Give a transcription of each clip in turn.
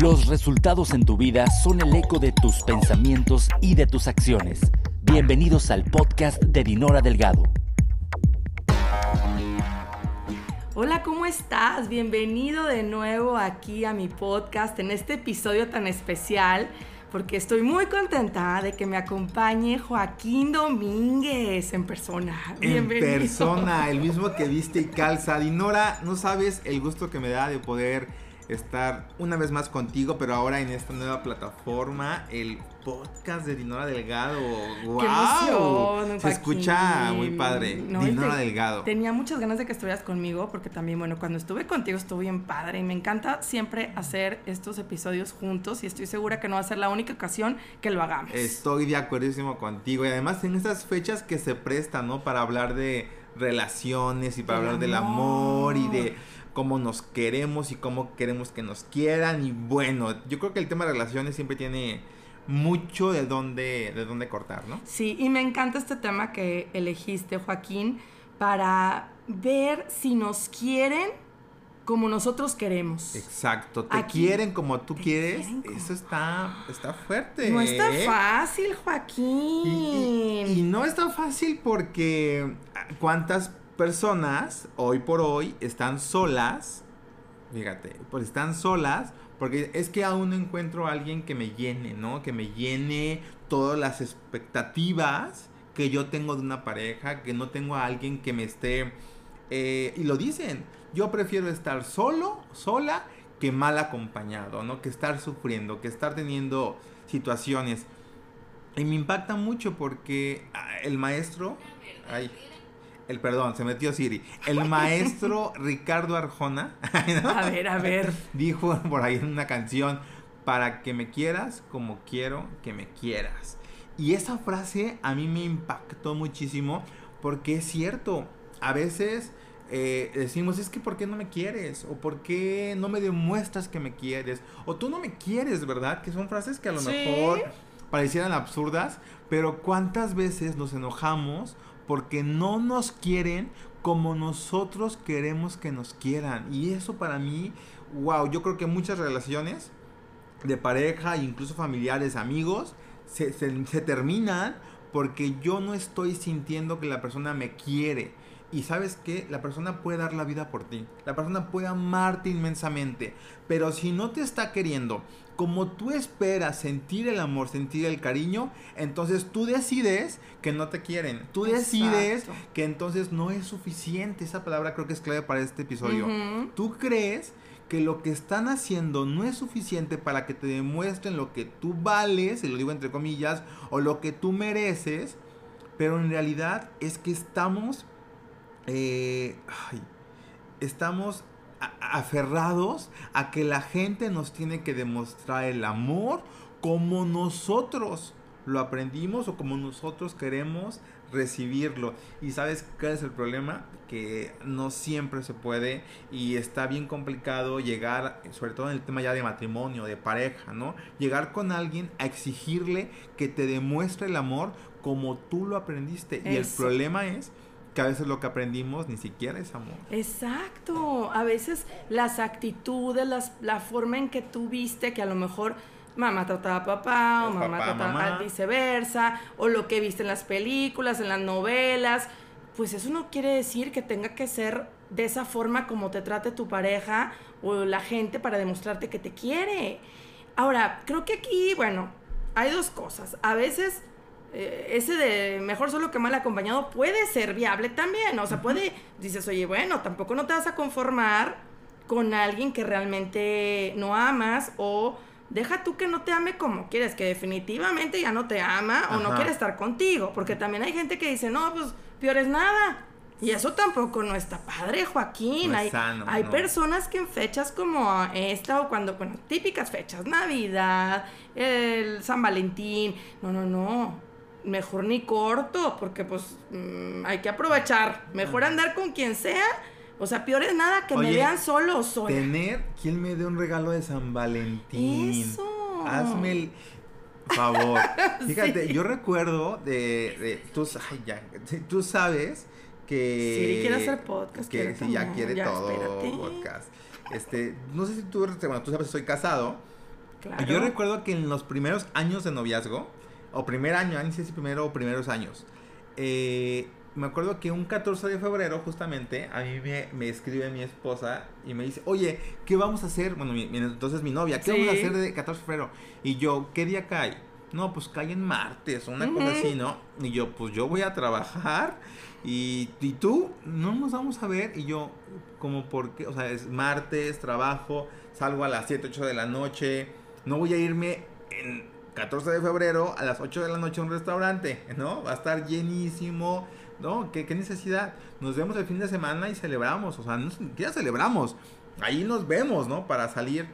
Los resultados en tu vida son el eco de tus pensamientos y de tus acciones. Bienvenidos al podcast de Dinora Delgado. Hola, ¿cómo estás? Bienvenido de nuevo aquí a mi podcast en este episodio tan especial porque estoy muy contenta de que me acompañe Joaquín Domínguez en persona. Bienvenido. En persona, el mismo que viste y calza. Dinora, no sabes el gusto que me da de poder estar una vez más contigo, pero ahora en esta nueva plataforma, el podcast de Dinora Delgado. ¡Wow! Se escucha muy padre. Dinora Delgado. Tenía muchas ganas de que estuvieras conmigo, porque también, bueno, cuando estuve contigo estuvo bien padre y me encanta siempre hacer estos episodios juntos y estoy segura que no va a ser la única ocasión que lo hagamos. Estoy de acuerdísimo contigo y además en estas fechas que se prestan, ¿no? Para hablar de relaciones y para hablar del amor y de cómo nos queremos y cómo queremos que nos quieran. Y bueno, yo creo que el tema de relaciones siempre tiene mucho de dónde, de dónde cortar, ¿no? Sí, y me encanta este tema que elegiste, Joaquín, para ver si nos quieren como nosotros queremos. Exacto, te quieren como tú quieres, eso está, está fuerte. No está ¿eh? fácil, Joaquín. Y, y, no está fácil porque cuántas personas hoy por hoy están solas, fíjate, pues están solas porque es que aún no encuentro a alguien que me llene, ¿no? Que me llene todas las expectativas que yo tengo de una pareja, que no tengo a alguien que me esté... Eh, y lo dicen, yo prefiero estar solo, sola, que mal acompañado, ¿no? Que estar sufriendo, que estar teniendo situaciones. Y me impacta mucho porque ah, el maestro... Ay, el perdón, se metió Siri. El maestro Ricardo Arjona. A ver, a ver. Dijo por ahí en una canción, para que me quieras como quiero que me quieras. Y esa frase a mí me impactó muchísimo porque es cierto, a veces eh, decimos, es que ¿por qué no me quieres? ¿O por qué no me demuestras que me quieres? O tú no me quieres, ¿verdad? Que son frases que a lo mejor parecieran absurdas, pero ¿cuántas veces nos enojamos porque no nos quieren como nosotros queremos que nos quieran. Y eso para mí, wow, yo creo que muchas relaciones de pareja, incluso familiares, amigos, se, se, terminan porque yo no estoy sintiendo que la persona me quiere. Y sabes que la persona puede dar la vida por ti. La persona puede amarte inmensamente. Pero si no te está queriendo como tú esperas sentir el amor, sentir el cariño, entonces tú decides que no te quieren. Tú decides que entonces no es suficiente. Esa palabra creo que es clave para este episodio. Tú crees que lo que están haciendo no es suficiente para que te demuestren lo que tú vales, y lo digo entre comillas, o lo que tú mereces, pero en realidad es que estamos, eh, estamos aferrados a que la gente nos tiene que demostrar el amor como nosotros lo aprendimos o como nosotros queremos recibirlo. Y sabes cuál es el problema? Que no siempre se puede y está bien complicado llegar, sobre todo en el tema ya de matrimonio, de pareja, ¿no? Llegar con alguien a exigirle que te demuestre el amor como tú lo aprendiste. Y el problema es que a veces lo que aprendimos ni siquiera es amor. Exacto, a veces las actitudes, las, la forma en que tú viste que a lo mejor mamá trataba a papá o, mamá trataba a viceversa, o lo que viste en las películas, en las novelas, pues eso no quiere decir que tenga que ser de esa forma como te trate tu pareja o la gente para demostrarte que te quiere. Ahora, creo que aquí, bueno, hay dos cosas. A veces eh, ese de mejor solo que mal acompañado puede ser viable también. O sea, puede, dices, oye, bueno, tampoco no te vas a conformar con alguien que realmente no amas o deja tú que no te ame como quieres, que definitivamente ya no te ama o no quiere estar contigo. Porque también hay gente que dice, no, pues peor es nada. Y eso tampoco no está padre, Joaquín. hay, hay personas que en fechas como esta o cuando, bueno, típicas fechas, Navidad, el San Valentín, no, no, no mejor ni corto, porque pues mm, hay que aprovechar. Mejor andar con quien sea. O sea, peor es nada que me vean solo o sola. Tener quien me dé un regalo de San Valentín. Eso. Hazme el favor. Fíjate, yo recuerdo de, de tú, ay, ya, tú sabes que Sí, quiere hacer podcast. Que sí, ya quiere todo podcast. Este, no sé si tú, bueno, tú sabes, soy casado Yo recuerdo que en los primeros años de noviazgo, o primer año, ni sé si primero o primeros años, eh, me acuerdo que un 14 de febrero, justamente, a mí me, escribe mi esposa y me dice, oye, ¿qué vamos a hacer? Bueno, entonces mi novia, ¿qué vamos a hacer de 14 de febrero? Y yo, ¿qué día cae? No, pues cae en martes, una cosa así, ¿no? Y yo, pues yo voy a trabajar y, y tú, no nos vamos a ver. Y yo, como, ¿por qué? O sea, es martes, trabajo, salgo a las 7, 8 de la noche, no voy a irme en 14 de febrero a las 8 de la noche a un restaurante, ¿no? Va a estar llenísimo ¿no? ¿Qué, necesidad? Nos vemos el fin de semana y celebramos, o sea, no ya celebramos, ahí nos vemos, ¿no? Para salir.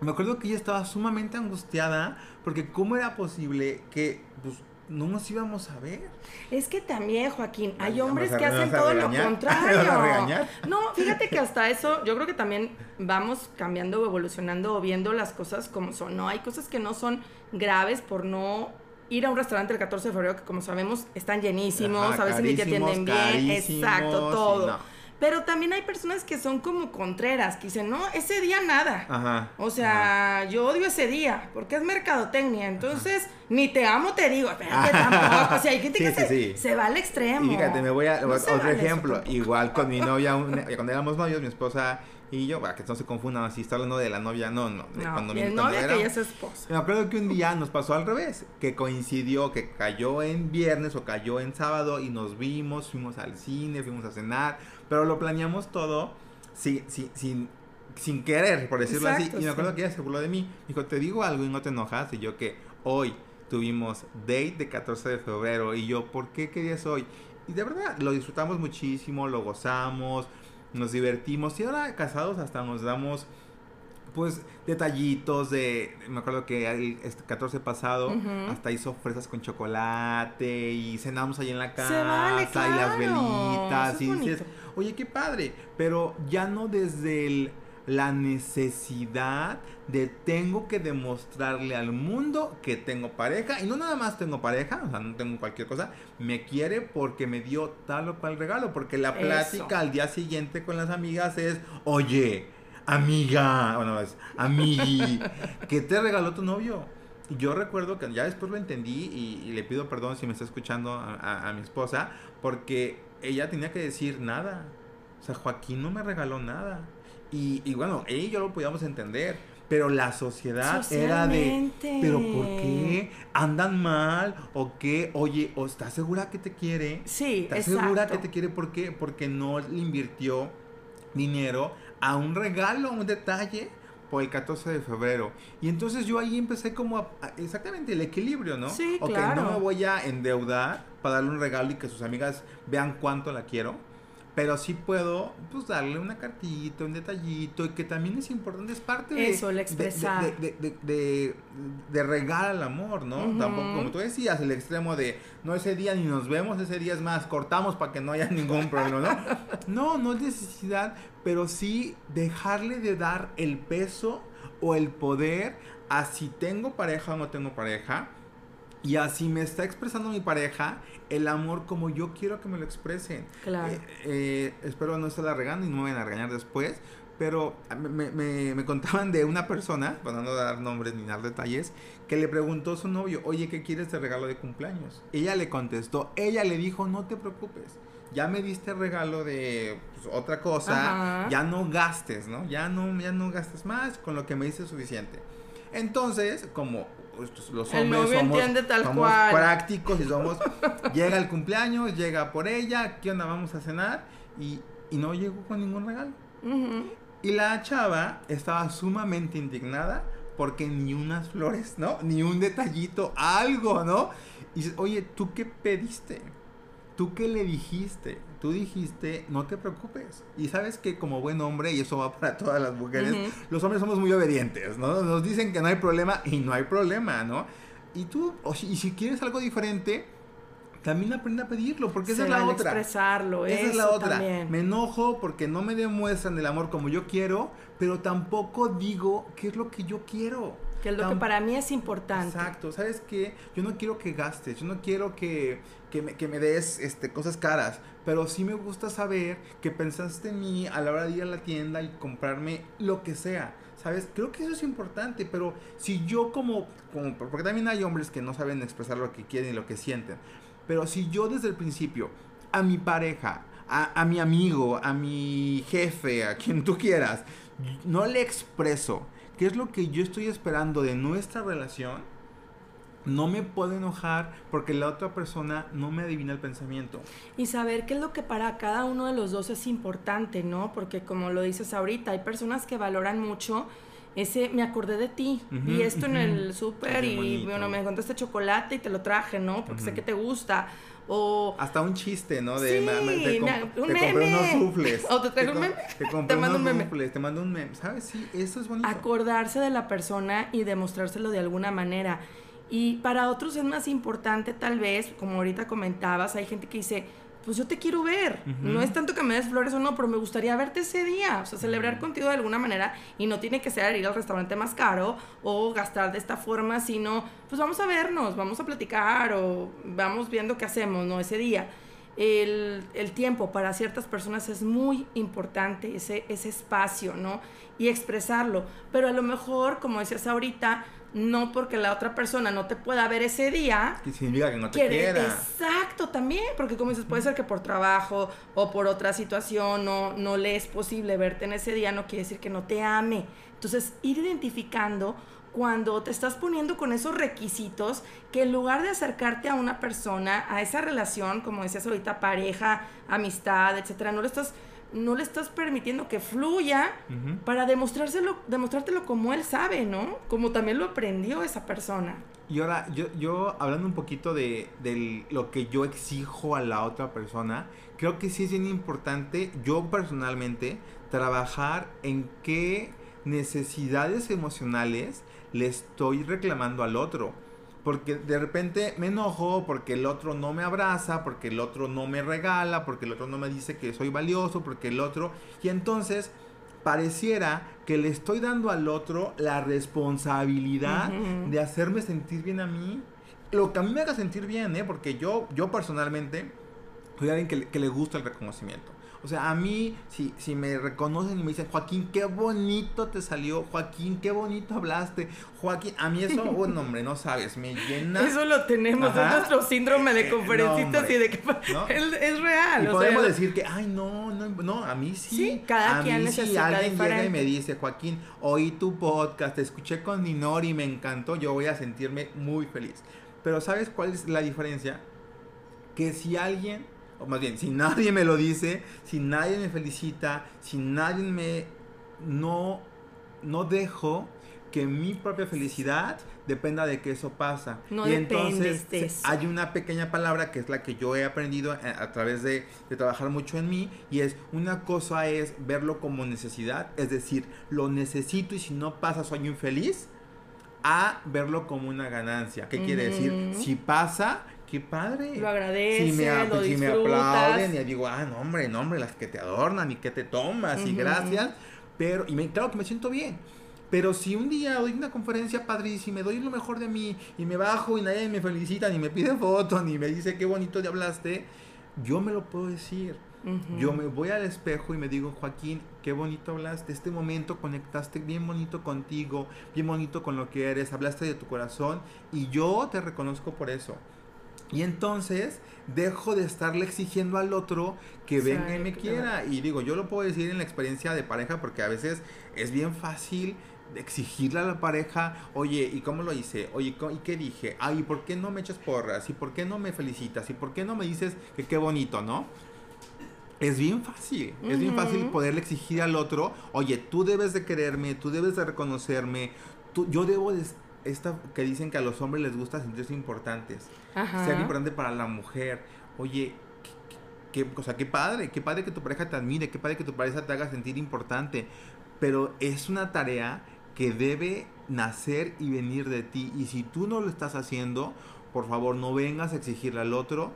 Me acuerdo que ella estaba sumamente angustiada porque cómo era posible que pues, no nos íbamos a ver. Es que también, Joaquín, hay hombres que hacen todo lo contrario. no, fíjate que hasta eso, yo creo que también vamos cambiando o evolucionando o viendo las cosas como son, ¿no? Hay cosas que no son graves por no ir a un restaurante el 14 de febrero que como sabemos están llenísimos, a veces ni te atienden bien, exacto, todo. Pero también hay personas que son como contreras, que dicen, no, ese día nada. Ajá. O sea, yo odio ese día, porque es mercadotecnia. Entonces, ni te amo, te digo. Espérate, tampoco. O sea, hay gente que se, se, va al extremo. fíjate, me voy a. otro ejemplo. Igual con mi novia, cuando éramos novios, mi esposa y yo, para que no se confundan, si está hablando de la novia, no, no. no cuando mi, novia que ella es esposa. Me acuerdo que un día nos pasó al revés, que coincidió, que cayó en viernes o cayó en sábado y nos vimos, fuimos al cine, fuimos a cenar, pero lo planeamos todo sin, sin, sin, querer, por decirlo así. Y me acuerdo que ella se burló de mí. dijo, te digo algo y no te enojas. Y yo que hoy tuvimos date de 14 de febrero. Y yo, ¿por qué querías hoy? Y de verdad, lo disfrutamos muchísimo, lo gozamos nos divertimos. Y ahora casados hasta nos damos pues detallitos de me acuerdo que el 14 este pasado hasta hizo fresas con chocolate y cenamos ahí en la casa y las velitas y dices oye qué padre pero ya no desde el la necesidad de tengo que demostrarle al mundo que tengo pareja y no nada más tengo pareja, o sea, no tengo cualquier cosa, me quiere porque me dio tal o cual regalo, porque la plática al día siguiente con las amigas es, oye, amiga, bueno, es amigui, ¿qué te regaló tu novio? Yo recuerdo que ya después lo entendí y, le pido perdón si me está escuchando a mi esposa, porque ella tenía que decir nada. O sea, Joaquín no me regaló nada. Y, bueno, ella y yo lo podíamos entender. Pero la sociedad era de, pero ¿por qué? ¿Andan mal? ¿O qué? Oye, ¿o estás segura que te quiere? Sí, ¿Estás segura que te quiere? ¿Por qué? Porque no le invirtió dinero a un regalo, a un detalle por el 14 de febrero. Y entonces yo ahí empecé como exactamente el equilibrio, ¿no? Sí, okay, claro. no me voy a endeudar para darle un regalo y que sus amigas vean cuánto la quiero pero sí puedo pues darle una cartita, un detallito y que también es importante, es parte de eso, el expresar de, de, de, de, regar al amor, ¿no? Tampoco como tú decías, el extremo de no ese día ni nos vemos, ese día es más, cortamos para que no haya ningún problema, ¿no? No, no es necesidad, pero sí dejarle de dar el peso o el poder a si tengo pareja o no tengo pareja y así me está expresando mi pareja el amor como yo quiero que me lo expresen. Claro. Eh, eh, espero no estarla regando y no me vayan a regañar después. Pero me, me, me, contaban de una persona, para no dar nombres ni dar detalles, que le preguntó a su novio, oye, ¿qué quieres de regalo de cumpleaños? Ella le contestó, ella le dijo, no te preocupes, ya me diste regalo de pues, otra cosa, ya no gastes, ¿no? Ya no, ya no gastes más, con lo que me dice suficiente. Entonces, como pues, los hombres somos, prácticos y somos, llega el cumpleaños, llega por ella, ¿qué onda? Vamos a cenar y, no llegó con ningún regalo. Y la chava estaba sumamente indignada porque ni unas flores, ¿no? Ni un detallito, algo, ¿no? Y dice, oye, ¿tú qué pediste? ¿Tú qué le dijiste? Tú dijiste, no te preocupes. Y sabes que como buen hombre, y eso va para todas las mujeres, los hombres somos muy obedientes, ¿no? Nos dicen que no hay problema y no hay problema, ¿no? Y tú, y si quieres algo diferente, también aprende a pedirlo, porque esa es la otra. expresarlo, esa es la otra. Me enojo porque no me demuestran el amor como yo quiero, pero tampoco digo qué es lo que yo quiero. Que es lo que para mí es importante. Exacto, ¿sabes qué? Yo no quiero que gastes, yo no quiero que, me, que me des este, cosas caras, pero sí me gusta saber que pensaste en mí a la hora de ir a la tienda y comprarme lo que sea. ¿Sabes? Creo que eso es importante, pero si yo como, como, porque también hay hombres que no saben expresar lo que quieren y lo que sienten, pero si yo desde el principio a mi pareja, a, a mi amigo, a mi jefe, a quien tú quieras, no le expreso qué es lo que yo estoy esperando de nuestra relación, no me puedo enojar porque la otra persona no me adivina el pensamiento. Y saber qué es lo que para cada uno de los dos es importante, ¿no? Porque como lo dices ahorita, hay personas que valoran mucho ese, me acordé de ti, y esto en el súper y bueno, me encontraste chocolate y te lo traje, ¿no? Porque sé que te gusta. O... Hasta un chiste, ¿no? De, te, compré unos rufles. O te traigo un meme. Te, compré mando un meme. te mando un meme. ¿Sabes? Sí, eso es bonito. Acordarse de la persona y demostrárselo de alguna manera. Y para otros es más importante tal vez, como ahorita comentabas, hay gente que dice, pues yo te quiero ver. No es tanto que me des flores o no, pero me gustaría verte ese día. O sea, celebrar contigo de alguna manera. Y no tiene que ser ir al restaurante más caro o gastar de esta forma, sino, pues vamos a vernos, vamos a platicar o vamos viendo qué hacemos, ¿no? Ese día. El, el tiempo para ciertas personas es muy importante, ese, ese espacio, ¿no? Y expresarlo. Pero a lo mejor, como decías ahorita, no porque la otra persona no te pueda ver ese día. Que significa que no te quiera. Exacto, también, porque como dices, puede ser que por trabajo o por otra situación no, no le es posible verte en ese día, no quiere decir que no te ame. Entonces, ir identificando cuando te estás poniendo con esos requisitos que en lugar de acercarte a una persona, a esa relación, como decías ahorita, pareja, amistad, etcétera, no le estás no le estás permitiendo que fluya para demostrárselo, demostrártelo como él sabe, ¿no? Como también lo aprendió esa persona. Y ahora, yo, yo hablando un poquito de, de, lo que yo exijo a la otra persona, creo que sí es bien importante, yo personalmente, trabajar en qué necesidades emocionales le estoy reclamando al otro porque de repente me enojo porque el otro no me abraza, porque el otro no me regala, porque el otro no me dice que soy valioso, porque el otro... Y entonces pareciera que le estoy dando al otro la responsabilidad de hacerme sentir bien a mí. Lo que a mí me haga sentir bien, ¿eh? Porque yo, yo personalmente soy alguien que, que le gusta el reconocimiento. O sea, a mí, si, si me reconocen y me dicen, Joaquín, qué bonito te salió, Joaquín, qué bonito hablaste, Joaquín, a mí eso, bueno, hombre, no sabes, me llena. Eso lo tenemos, es nuestro síndrome de conferencistas y de que es, real. Y podemos decir que, ay, no, no, no, a mí sí. Sí, cada quien mí sí, alguien llega y me dice, Joaquín, oí tu podcast, te escuché con Dinor y me encantó, yo voy a sentirme muy feliz. Pero ¿sabes cuál es la diferencia? Que si alguien o más bien, si nadie me lo dice, si nadie me felicita, si nadie me... no, no dejo que mi propia felicidad dependa de que eso pasa. No y entonces hay una pequeña palabra que es la que yo he aprendido a, través de, de, trabajar mucho en mí y es una cosa es verlo como necesidad, es decir, lo necesito y si no pasa soy infeliz, a verlo como una ganancia. ¿Qué quiere decir? Si pasa, qué padre. Lo agradeces, si me, lo si me aplauden y digo, ah, no, hombre, no, hombre, las que te adornan y que te tomas y gracias. Pero, y me, claro que me siento bien. Pero si un día doy una conferencia padrísima, me doy lo mejor de mí y me bajo y nadie me felicita, ni me pide foto, ni me dice qué bonito te hablaste, yo me lo puedo decir. Yo me voy al espejo y me digo, Joaquín, qué bonito hablaste. Este momento conectaste bien bonito contigo, bien bonito con lo que eres, hablaste de tu corazón y yo te reconozco por eso. Y entonces dejo de estarle exigiendo al otro que venga y me quiera. Y digo, yo lo puedo decir en la experiencia de pareja porque a veces es bien fácil exigirle a la pareja, oye, ¿y cómo lo hice? Oye, ¿y qué dije? Ay, ¿por qué no me echas porras? ¿Y por qué no me felicitas? ¿Y por qué no me dices que qué bonito, no? Es bien fácil, es bien fácil poderle exigir al otro, oye, tú debes de quererme, tú debes de reconocerme, tú, yo debo de esta que dicen que a los hombres les gusta sentirse importantes, ser importante para la mujer. Oye, qué, qué, qué padre, qué padre que tu pareja te admire, qué padre que tu pareja te haga sentir importante, pero es una tarea que debe nacer y venir de ti. Y si tú no lo estás haciendo, por favor, no vengas a exigirle al otro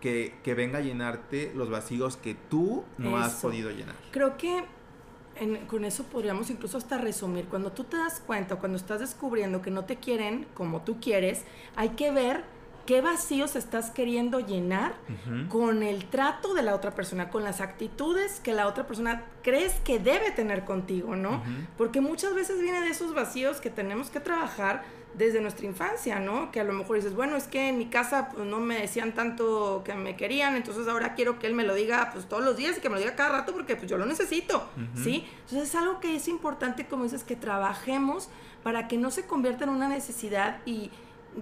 que, venga a llenarte los vacíos que tú no has podido llenar. Creo que con eso podríamos incluso hasta resumir. Cuando tú te das cuenta, cuando estás descubriendo que no te quieren como tú quieres, hay que ver qué vacíos estás queriendo llenar con el trato de la otra persona, con las actitudes que la otra persona crees que debe tener contigo, ¿no? Porque muchas veces viene de esos vacíos que tenemos que trabajar desde nuestra infancia, ¿no? Que a lo mejor dices, bueno, es que en mi casa pues, no me decían tanto que me querían, entonces ahora quiero que él me lo diga pues todos los días y que me lo diga cada rato porque pues yo lo necesito, ¿sí? Entonces es algo que es importante, como dices, que trabajemos para que no se convierta en una necesidad y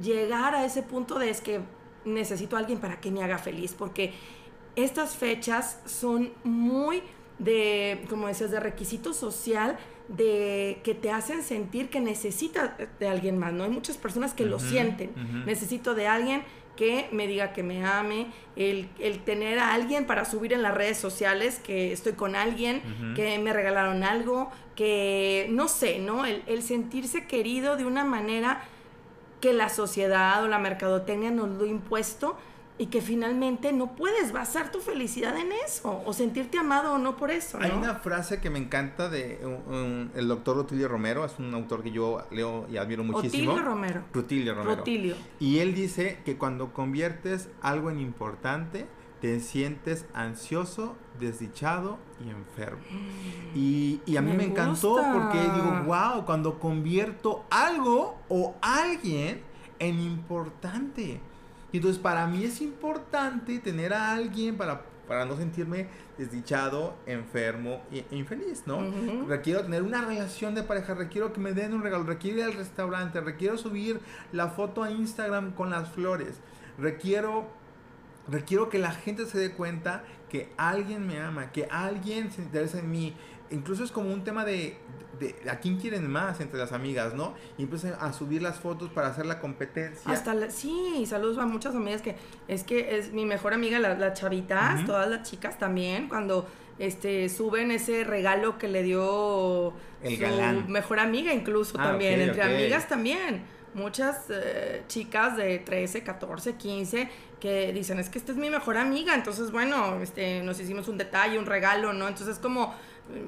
llegar a ese punto de es que necesito a alguien para que me haga feliz, porque estas fechas son muy de, como decías, de requisito social de que te hacen sentir que necesitas de alguien más, ¿no? Hay muchas personas que lo sienten. Necesito de alguien que me diga que me ame, el, tener a alguien para subir en las redes sociales que estoy con alguien, que me regalaron algo, que no sé, ¿no? El, el, sentirse querido de una manera que la sociedad o la mercadotecnia nos lo ha impuesto y que finalmente no puedes basar tu felicidad en eso o sentirte amado o no por eso. Hay una frase que me encanta de el doctor Rutilio Romero, es un autor que yo leo y admiro muchísimo. Rutilio Romero. Rutilio Romero. Rutilio. Y él dice que cuando conviertes algo en importante, te sientes ansioso, desdichado y enfermo. Mm. Y, y a mí me, encantó porque digo, wow, cuando convierto algo o alguien en importante y entonces para mí es importante tener a alguien para, para no sentirme desdichado, enfermo e infeliz, ¿no? Requiero tener una relación de pareja, requiero que me den un regalo, requiero ir al restaurante, requiero subir la foto a Instagram con las flores, requiero, requiero que la gente se dé cuenta que alguien me ama, que alguien se interesa en mí. Incluso es como un tema de, a quién quieren más entre las amigas, ¿no? Y empiezan a subir las fotos para hacer la competencia. Hasta sí, saludos a muchas amigas que es que es mi mejor amiga, las la chavitas, todas las chicas también, cuando este suben ese regalo que le dio su mejor amiga incluso ah, también, entre amigas también. Muchas eh, chicas de 13, 14, 15 que dicen, es que esta es mi mejor amiga, entonces bueno, este, nos hicimos un detalle, un regalo, ¿no? Entonces como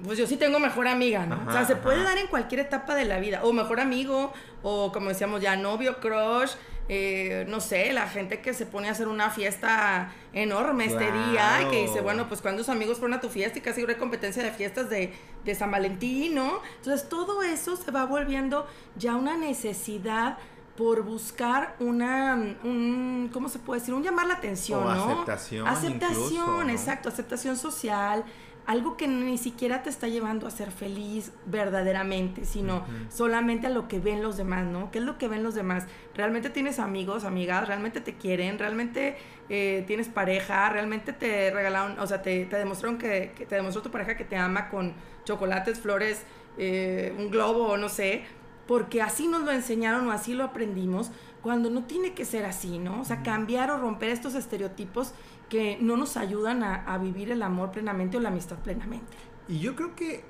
pues yo sí tengo mejor amiga, ¿no? o sea, se puede dar en cualquier etapa de la vida, o mejor amigo, o como decíamos ya, novio, crush, eh, no sé, la gente que se pone a hacer una fiesta enorme este día y que dice, bueno, pues cuando sus amigos fueron a tu fiesta y casi hay competencia de fiestas de, de San Valentín, ¿no? Entonces todo eso se va volviendo ya una necesidad por buscar una, un, ¿cómo se puede decir? Un llamar la atención, ¿no? Aceptación. Aceptación, exacto, aceptación social, algo que ni siquiera te está llevando a ser feliz verdaderamente, sino solamente a lo que ven los demás, ¿no? ¿Qué es lo que ven los demás? ¿Realmente tienes amigos, amigas? ¿Realmente te quieren? ¿Realmente eh, tienes pareja? ¿Realmente te regalaron, o sea, te, te demostraron que, te demostró tu pareja que te ama con chocolates, flores, eh, un globo, no sé? Porque así nos lo enseñaron o así lo aprendimos, cuando no tiene que ser así, ¿no? O sea, cambiar o romper estos estereotipos que no nos ayudan a, vivir el amor plenamente o la amistad plenamente. Y yo creo que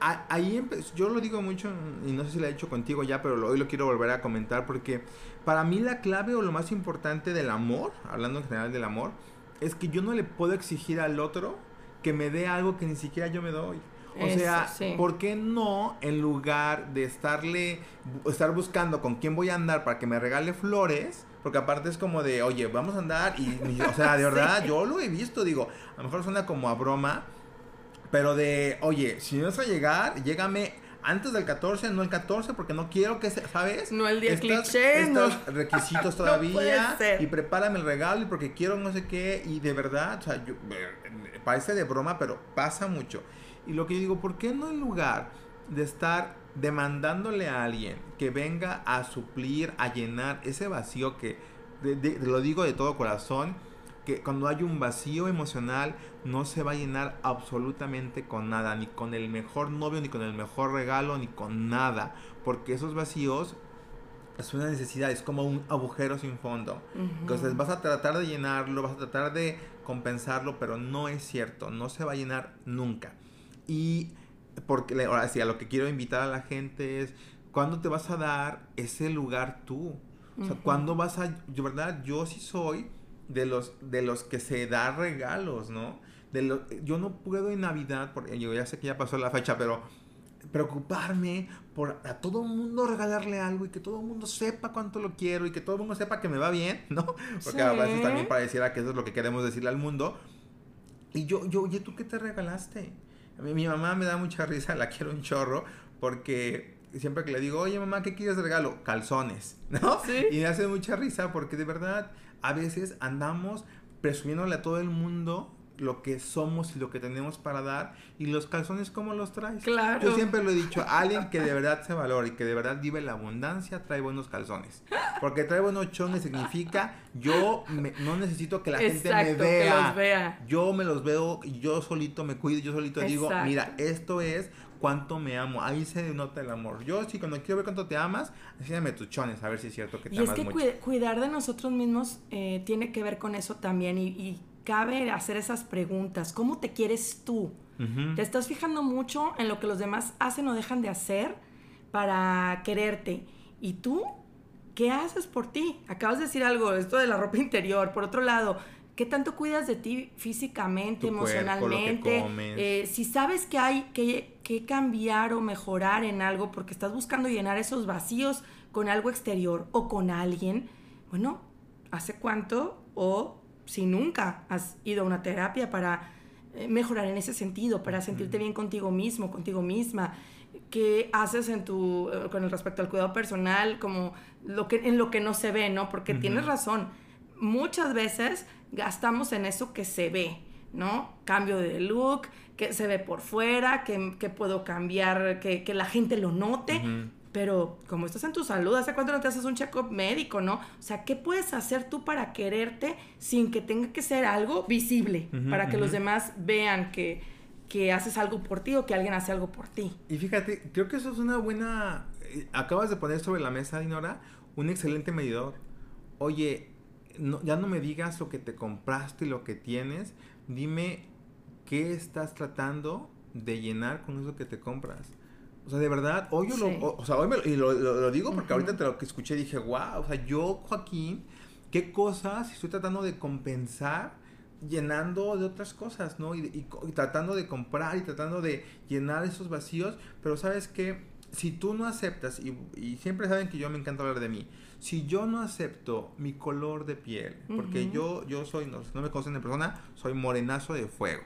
ahí yo lo digo mucho y no sé si lo he hecho contigo ya, pero hoy lo quiero volver a comentar porque para mí la clave o lo más importante del amor, hablando en general del amor, es que yo no le puedo exigir al otro que me dé algo que ni siquiera yo me doy. O sea, ¿por qué no en lugar de estarle estar buscando con quién voy a andar para que me regale flores? Porque aparte es como de, oye, vamos a andar y, o sea, de verdad, yo lo he visto, digo, a lo mejor suena como a broma, pero de, oye, si no vas a llegar, llégame antes del 14, no el 14, porque no quiero que, ¿sabes? No el día cliché, Estos requisitos todavía. y prepárame el regalo porque quiero no sé qué. Y de verdad, o sea, yo, parece de broma, pero pasa mucho. Y lo que yo digo, ¿por qué no en lugar de estar demandándole a alguien que venga a suplir, a llenar ese vacío que, lo digo de todo corazón, que cuando hay un vacío emocional no se va a llenar absolutamente con nada, ni con el mejor novio, ni con el mejor regalo, ni con nada, porque esos vacíos es una necesidad, es como un agujero sin fondo. Entonces vas a tratar de llenarlo, vas a tratar de compensarlo, pero no es cierto, no se va a llenar nunca. Y porque ahora sí, a lo que quiero invitar a la gente es, ¿cuándo te vas a dar ese lugar tú? O sea, ¿cuándo vas a, yo verdad, yo sí soy de los, de los que se da regalos, ¿no? De lo, yo no puedo en Navidad, porque yo ya sé que ya pasó la fecha, pero preocuparme por a todo el mundo regalarle algo y que todo el mundo sepa cuánto lo quiero y que todo el mundo sepa que me va bien, ¿no? Porque a veces también pareciera que eso es lo que queremos decirle al mundo. Y yo, yo, oye, ¿tú qué te regalaste? A mí, mi mamá me da mucha risa, la quiero un chorro, porque siempre que le digo, oye mamá, ¿qué quieres de regalo? Calzones, ¿no? ¿Sí? Y me hace mucha risa porque de verdad a veces andamos presumiéndole a todo el mundo lo que somos y lo que tenemos para dar y los calzones cómo los traes. Claro. Yo siempre lo he dicho, alguien que de verdad se valora y que de verdad vive la abundancia trae buenos calzones. Porque trae buenos chones significa yo no necesito que la gente me vea. Que los vea. Yo me los veo, yo solito me cuido, yo solito digo, mira, esto es cuánto me amo. Ahí se denota el amor. Yo sí, cuando quiero ver cuánto te amas, enséñame tus chones, a ver si es cierto que te amas mucho. Y es que cuidar de nosotros mismos eh, tiene que ver con eso también y cabe hacer esas preguntas. ¿Cómo te quieres tú? ¿Te estás fijando mucho en lo que los demás hacen o dejan de hacer para quererte? ¿Y tú qué haces por ti? Acabas de decir algo, esto de la ropa interior. Por otro lado, ¿qué tanto cuidas de ti físicamente, emocionalmente? Eh, si sabes que hay que, que cambiar o mejorar en algo porque estás buscando llenar esos vacíos con algo exterior o con alguien, bueno, ¿hace cuánto o si nunca has ido a una terapia para eh, mejorar en ese sentido, para sentirte bien contigo mismo, contigo misma, qué haces en tu, eh, con el respecto al cuidado personal, como lo que, en lo que no se ve, ¿no? Porque tienes razón, muchas veces gastamos en eso que se ve, ¿no? Cambio de look, que se ve por fuera, que, que puedo cambiar, que, que, la gente lo note, pero como estás en tu salud, ¿hace cuánto no te haces un check-up médico, no? O sea, ¿qué puedes hacer tú para quererte sin que tenga que ser algo visible? para que los demás vean que, que haces algo por ti o que alguien hace algo por ti. Y fíjate, creo que eso es una buena... Eh, acabas de poner sobre la mesa, Dinora, un excelente medidor. Oye, no, ya no me digas lo que te compraste y lo que tienes, dime qué estás tratando de llenar con eso que te compras. O sea, de verdad, hoy yo lo, o, sea, hoy me, y lo, digo porque ahorita te lo que escuché dije, wow, o sea, yo, Joaquín, qué cosas estoy tratando de compensar llenando de otras cosas, ¿no? Y, tratando de comprar y tratando de llenar esos vacíos, pero sabes que si tú no aceptas, y, siempre saben que yo me encanta hablar de mí, si yo no acepto mi color de piel, porque yo, yo soy, no, no me conocen en persona, soy morenazo de fuego.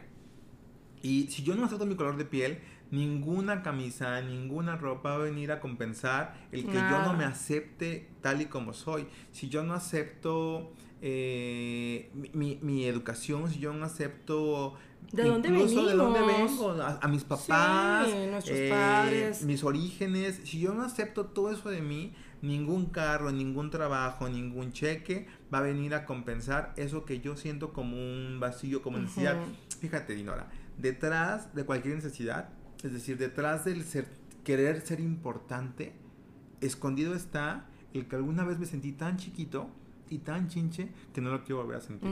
Y si yo no acepto mi color de piel, ninguna camisa, ninguna ropa va a venir a compensar el que yo no me acepte tal y como soy. Si yo no acepto eh, mi, educación, si yo no acepto ¿De dónde incluso de dónde vengo, a, mis papás, eh, mis orígenes, si yo no acepto todo eso de mí, ningún carro, ningún trabajo, ningún cheque va a venir a compensar eso que yo siento como un vacío, como necesidad. Fíjate, Dinora, detrás de cualquier necesidad es decir, detrás del ser, querer ser importante, escondido está el que alguna vez me sentí tan chiquito y tan chinche que no lo quiero volver a sentir.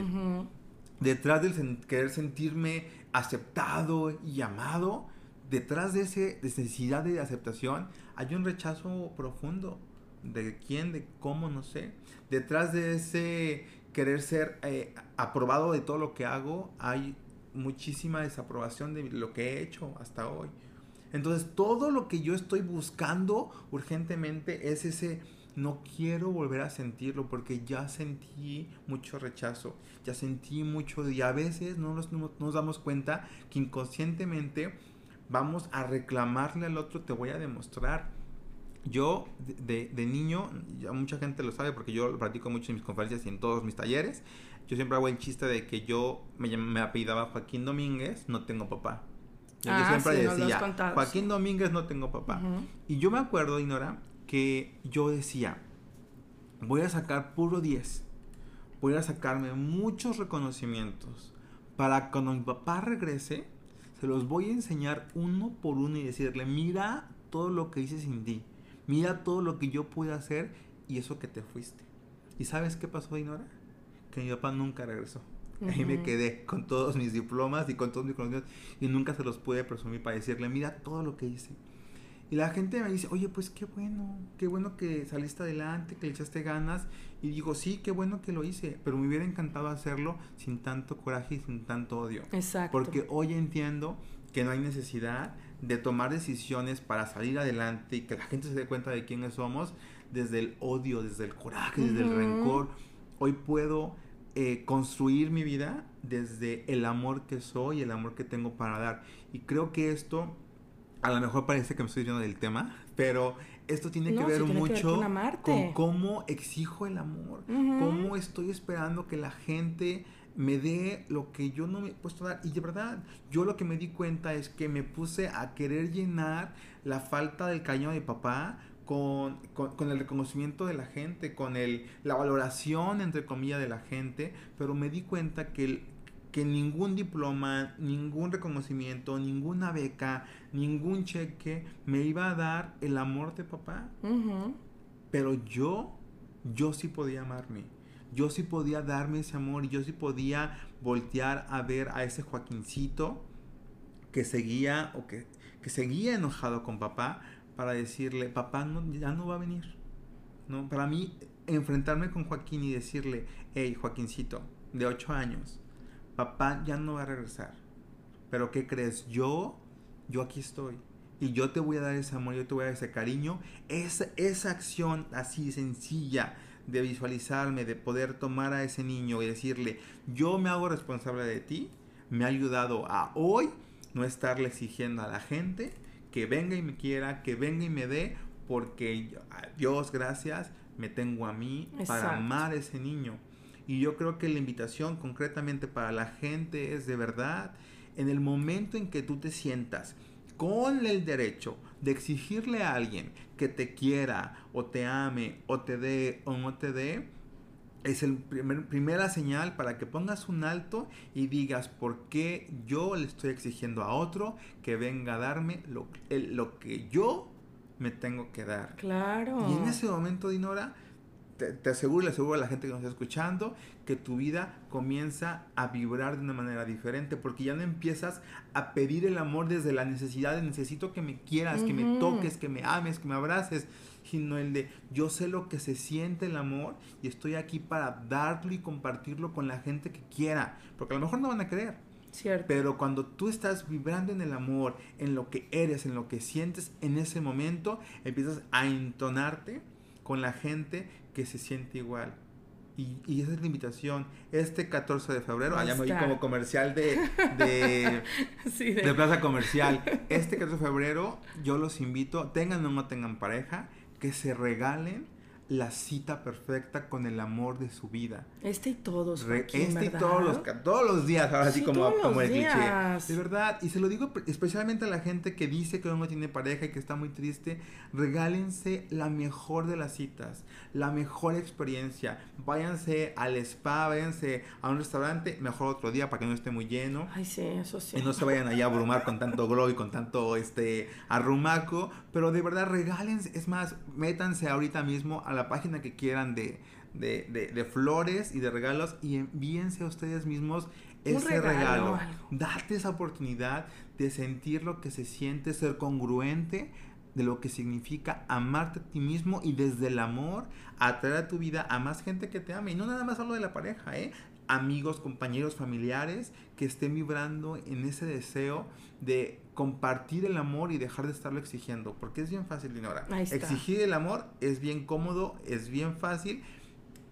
Detrás del querer sentirme aceptado y amado, detrás de esa necesidad de aceptación hay un rechazo profundo. ¿De quién? ¿De cómo? No sé. Detrás de ese querer ser eh, aprobado de todo lo que hago hay muchísima desaprobación de lo que he hecho hasta hoy. Entonces, todo lo que yo estoy buscando urgentemente es ese no quiero volver a sentirlo porque ya sentí mucho rechazo, ya sentí mucho y a veces no nos, nos damos cuenta que inconscientemente vamos a reclamarle al otro, te voy a demostrar. Yo de, de, niño, ya mucha gente lo sabe porque yo lo practico mucho en mis conferencias y en todos mis talleres, yo siempre hago el chiste de que yo me, me apellidaba Joaquín Domínguez, no tengo papá. Yo, ah, siempre decía, Joaquín Domínguez no tengo papá. Y yo me acuerdo, Inora, que yo decía, voy a sacar puro 10. Voy a sacarme muchos reconocimientos para cuando mi papá regrese, se los voy a enseñar uno por uno y decirle, mira todo lo que hice sin ti. Mira todo lo que yo pude hacer y eso que te fuiste. ¿Y sabes qué pasó, Inora? mi papá nunca regresó. Ahí me quedé con todos mis diplomas y con todos mis conocimientos y nunca se los pude presumir para decirle, mira todo lo que hice. Y la gente me dice, oye, pues qué bueno, qué bueno que saliste adelante, que le echaste ganas. Y digo, sí, qué bueno que lo hice, pero me hubiera encantado hacerlo sin tanto coraje y sin tanto odio. Exacto. Porque hoy entiendo que no hay necesidad de tomar decisiones para salir adelante y que la gente se dé cuenta de quiénes somos desde el odio, desde el coraje, desde el rencor. Hoy puedo eh, construir mi vida desde el amor que soy, el amor que tengo para dar. Y creo que esto a lo mejor parece que me estoy yendo del tema, pero esto tiene que ver mucho con, cómo exijo el amor, cómo estoy esperando que la gente me dé lo que yo no me he puesto a dar. Y de verdad, yo lo que me di cuenta es que me puse a querer llenar la falta del cariño de papá con, con, el reconocimiento de la gente, con el, la valoración, entre comillas, de la gente, pero me di cuenta que el, que ningún diploma, ningún reconocimiento, ninguna beca, ningún cheque me iba a dar el amor de papá. Pero yo, yo sí podía amarme. Yo sí podía darme ese amor y yo sí podía voltear a ver a ese Joaquincito que seguía o que, que seguía enojado con papá para decirle, papá no, ya no va a venir. ¿No? Para mí, enfrentarme con Joaquín y decirle, hey, Joaquincito, de 8 años, papá ya no va a regresar. Pero ¿qué crees? Yo, yo aquí estoy. Y yo te voy a dar ese amor, yo te voy a dar ese cariño. Esa, esa acción así sencilla de visualizarme, de poder tomar a ese niño y decirle, yo me hago responsable de ti, me ha ayudado a hoy no estarle exigiendo a la gente que venga y me quiera, que venga y me dé, porque Dios gracias, me tengo a mí para amar a ese niño. Y yo creo que la invitación concretamente para la gente es de verdad, en el momento en que tú te sientas con el derecho de exigirle a alguien que te quiera o te ame o te dé o no te dé, es el primer, primera señal para que pongas un alto y digas por qué yo le estoy exigiendo a otro que venga a darme lo, lo que yo me tengo que dar. Claro. Y en ese momento, Dinora, te, aseguro y le aseguro a la gente que nos está escuchando que tu vida comienza a vibrar de una manera diferente porque ya no empiezas a pedir el amor desde la necesidad de necesito que me quieras, que me toques, que me ames, que me abraces, sino el de yo sé lo que se siente el amor y estoy aquí para darlo y compartirlo con la gente que quiera, porque a lo mejor no van a creer. Cierto. Pero cuando tú estás vibrando en el amor, en lo que eres, en lo que sientes en ese momento, empiezas a entonarte con la gente que se siente igual. Y, esa es la invitación. Este 14 de febrero, allá me voy como comercial de, de, de, plaza comercial. Este 14 de febrero, yo los invito, tengan o no tengan pareja, que se regalen la cita perfecta con el amor de su vida. Este y todos. este y todos los, todos los días, ahora sí, como, como el cliché. De verdad, y se lo digo especialmente a la gente que dice que no tiene pareja y que está muy triste, regálense la mejor de las citas, la mejor experiencia. Váyanse al spa, váyanse a un restaurante, mejor otro día para que no esté muy lleno. Ay, sí, eso sí. Y no se vayan allá a abrumar con tanto glow y con tanto este arrumaco, pero de verdad regálense, es más, métanse ahorita mismo a la página que quieran de, de, flores y de regalos y envíense a ustedes mismos ese regalo. Date esa oportunidad de sentir lo que se siente, ser congruente de lo que significa amarte a ti mismo y desde el amor atraer a tu vida a más gente que te ame. Y no nada más hablo de la pareja, ¿eh? Amigos, compañeros, familiares que estén vibrando en ese deseo de compartir el amor y dejar de estarlo exigiendo. Porque es bien fácil, Dinora. Exigir el amor es bien cómodo, es bien fácil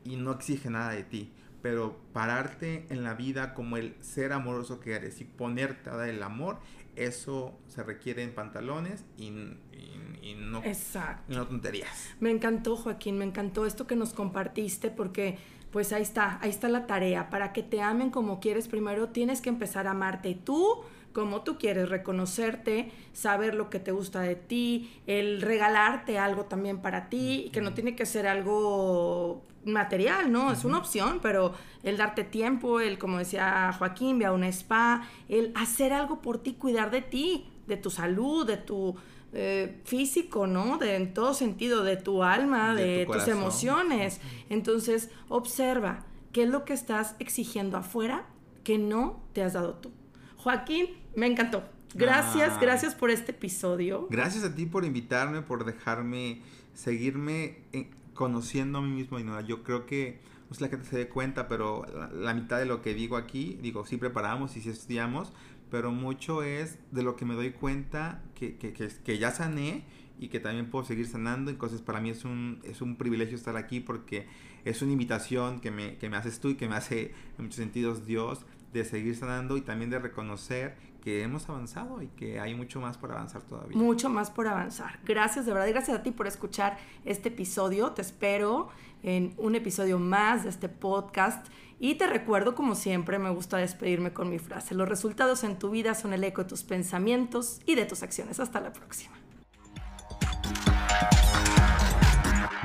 y no exige nada de ti. Pero pararte en la vida como el ser amoroso que eres y ponerte a dar el amor, eso se requiere en pantalones y, no, Exacto. y no tonterías. Me encantó, Joaquín, me encantó esto que nos compartiste porque pues ahí está, ahí está la tarea. Para que te amen como quieres, primero tienes que empezar a amarte tú como tú quieres, reconocerte, saber lo que te gusta de ti, el regalarte algo también para ti, que no tiene que ser algo material, ¿no? Es una opción, pero el darte tiempo, el, como decía Joaquín, ve a un spa, el hacer algo por ti, cuidar de ti, de tu salud, de tu eh, físico, ¿no? De, en todo sentido, de tu alma, de, tus emociones. Entonces, observa qué es lo que estás exigiendo afuera que no te has dado tú. Joaquín, me encantó. Gracias, gracias por este episodio. Gracias a ti por invitarme, por dejarme seguirme eh, conociendo a mí mismo. Y yo creo que no sé la gente se dé cuenta, pero la, mitad de lo que digo aquí, digo, sí preparamos y sí estudiamos, pero mucho es de lo que me doy cuenta que, que, que, ya sané y que también puedo seguir sanando. Entonces para mí es un, es un privilegio estar aquí porque es una invitación que me, que me haces tú y que me hace en muchos sentidos Dios de seguir sanando y también de reconocer que hemos avanzado y que hay mucho más por avanzar todavía. Mucho más por avanzar. Gracias de verdad y gracias a ti por escuchar este episodio. Te espero en un episodio más de este podcast. Y te recuerdo, como siempre, me gusta despedirme con mi frase. Los resultados en tu vida son el eco de tus pensamientos y de tus acciones. Hasta la próxima.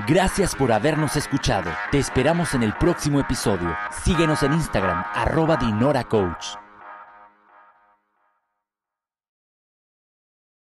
Gracias por habernos escuchado. Te esperamos en el próximo episodio. Síguenos en Instagram, arroba Dinora Coach.